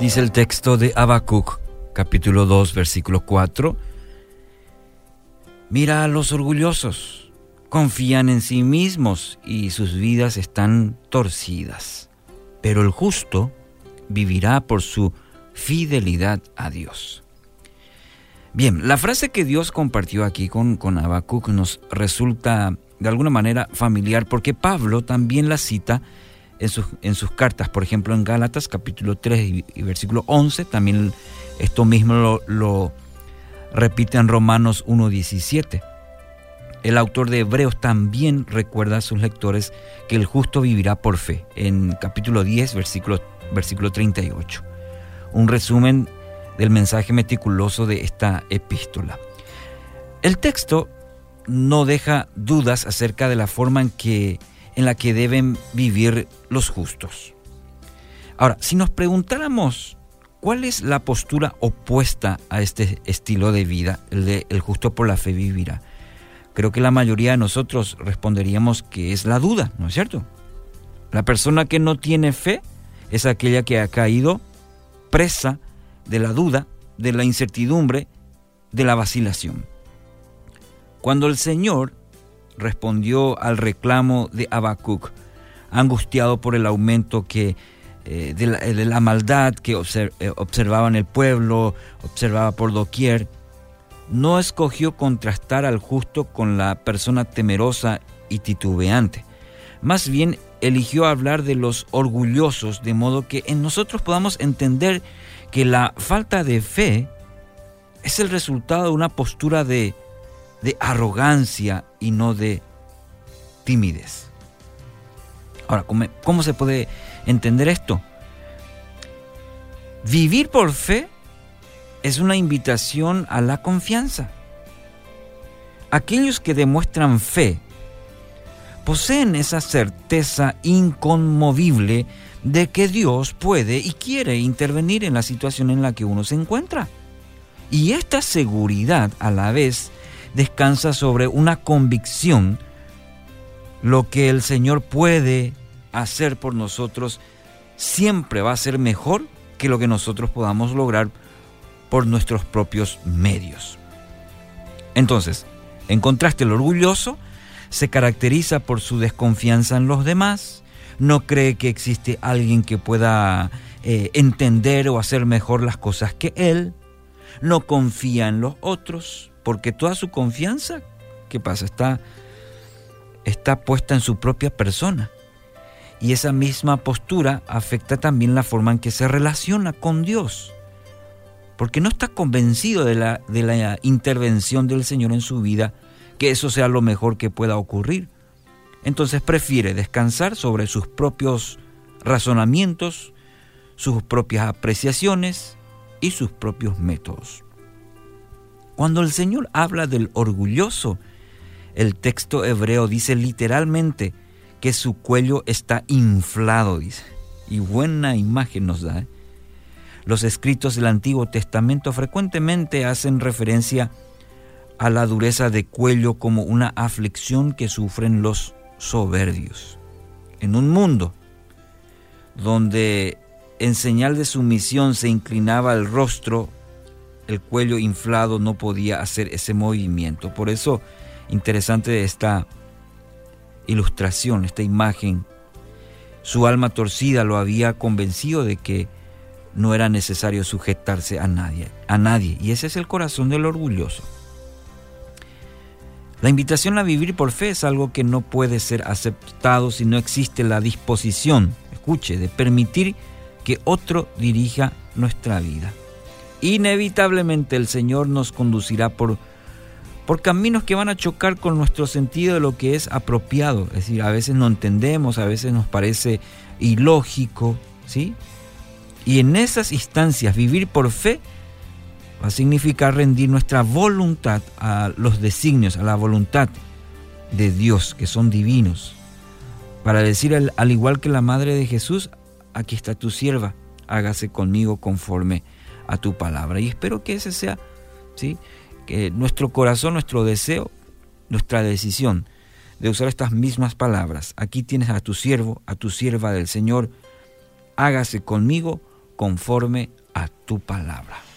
Dice el texto de Habacuc, capítulo 2, versículo 4. Mira a los orgullosos, confían en sí mismos y sus vidas están torcidas. Pero el justo vivirá por su fidelidad a Dios. Bien, la frase que Dios compartió aquí con, con Habacuc nos resulta de alguna manera familiar porque Pablo también la cita en sus, en sus cartas, por ejemplo en Gálatas capítulo 3 y, versículo 11, también esto mismo lo, lo repite en Romanos 1.17. El autor de Hebreos también recuerda a sus lectores que el justo vivirá por fe, en capítulo 10, versículo, versículo 38. Un resumen del mensaje meticuloso de esta epístola. El texto no deja dudas acerca de la forma en que en la que deben vivir los justos. Ahora, si nos preguntáramos cuál es la postura opuesta a este estilo de vida, el de el justo por la fe vivirá, creo que la mayoría de nosotros responderíamos que es la duda, ¿no es cierto? La persona que no tiene fe es aquella que ha caído presa de la duda, de la incertidumbre, de la vacilación. Cuando el Señor respondió al reclamo de Habacuc, angustiado por el aumento que, eh, de, la, maldad que eh, observaba en el pueblo, observaba por doquier, no escogió contrastar al justo con la persona temerosa y titubeante. Más bien eligió hablar de los orgullosos, de modo que en nosotros podamos entender que la falta de fe es el resultado de una postura de de arrogancia y no de timidez. Ahora, ¿cómo, se puede entender esto? Vivir por fe es una invitación a la confianza. Aquellos que demuestran fe poseen esa certeza inconmovible de que Dios puede y quiere intervenir en la situación en la que uno se encuentra. Y esta seguridad a la vez descansa sobre una convicción, lo que el Señor puede hacer por nosotros siempre va a ser mejor que lo que nosotros podamos lograr por nuestros propios medios. Entonces, en contraste, el orgulloso se caracteriza por su desconfianza en los demás, no cree que existe alguien que pueda eh, entender o hacer mejor las cosas que él, no confía en los otros, porque toda su confianza, ¿qué pasa? Está, está puesta en su propia persona. Y esa misma postura afecta también la forma en que se relaciona con Dios, porque no está convencido de la, de la intervención del Señor en su vida, que eso sea lo mejor que pueda ocurrir. Entonces prefiere descansar sobre sus propios razonamientos, sus propias apreciaciones y sus propios métodos. Cuando el Señor habla del orgulloso, el texto hebreo dice literalmente que su cuello está inflado, dice. Y buena imagen nos da. ¿eh? Los escritos del Antiguo Testamento frecuentemente hacen referencia a la dureza de cuello como una aflicción que sufren los soberbios. En un mundo donde en señal de sumisión se inclinaba el rostro el cuello inflado no podía hacer ese movimiento. Por eso, interesante esta ilustración, esta imagen. Su alma torcida lo había convencido de que no era necesario sujetarse a nadie, a nadie. Y ese es el corazón del orgulloso. La invitación a vivir por fe es algo que no puede ser aceptado si no existe la disposición, escuche, de permitir que otro dirija nuestra vida inevitablemente el Señor nos conducirá por, por caminos que van a chocar con nuestro sentido de lo que es apropiado. Es decir, a veces no entendemos, a veces nos parece ilógico, ¿sí? Y en esas instancias vivir por fe va a significar rendir nuestra voluntad a los designios, a la voluntad de Dios, que son divinos. Para decir al, al igual que la Madre de Jesús, aquí está tu sierva, hágase conmigo conforme a tu palabra. Y espero que ese sea, ¿sí? que nuestro corazón, nuestro deseo, nuestra decisión de usar estas mismas palabras. Aquí tienes a tu siervo, a tu sierva del Señor, hágase conmigo conforme a tu palabra.